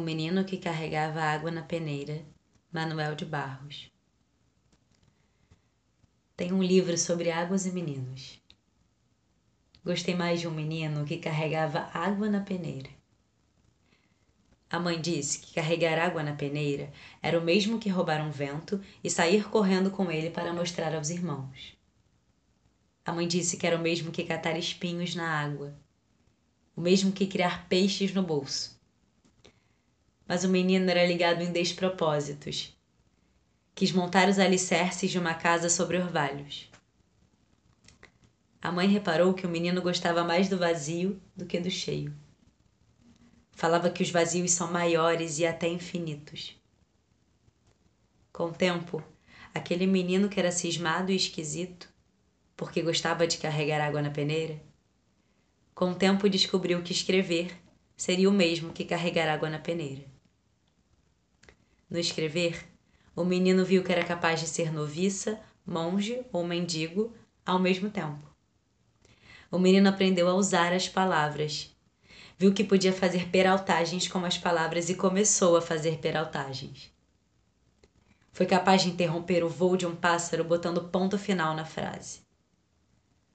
menino que carregava água na peneira, Manuel de Barros. Tem um livro sobre águas e meninos. Gostei mais de um menino que carregava água na peneira. A mãe disse que carregar água na peneira era o mesmo que roubar um vento e sair correndo com ele para mostrar aos irmãos. A mãe disse que era o mesmo que catar espinhos na água, o mesmo que criar peixes no bolso. Mas o menino era ligado em despropósitos. Quis montar os alicerces de uma casa sobre orvalhos. A mãe reparou que o menino gostava mais do vazio do que do cheio. Falava que os vazios são maiores e até infinitos. Com o tempo, aquele menino que era cismado e esquisito, porque gostava de carregar água na peneira, com o tempo descobriu que escrever seria o mesmo que carregar água na peneira. No escrever, o menino viu que era capaz de ser noviça, monge ou mendigo ao mesmo tempo o menino aprendeu a usar as palavras. Viu que podia fazer peraltagens com as palavras e começou a fazer peraltagens. Foi capaz de interromper o voo de um pássaro botando ponto final na frase.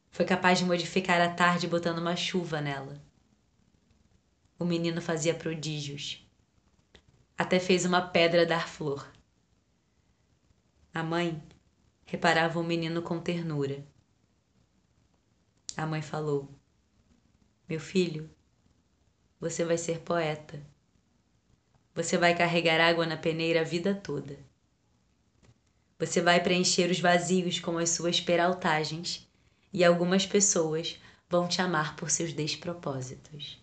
Foi capaz de modificar a tarde botando uma chuva nela. O menino fazia prodígios. Até fez uma pedra dar flor. A mãe reparava o menino com ternura a mãe falou: Meu filho, você vai ser poeta. Você vai carregar água na peneira a vida toda. Você vai preencher os vazios com as suas peraltagens e algumas pessoas vão te amar por seus despropósitos.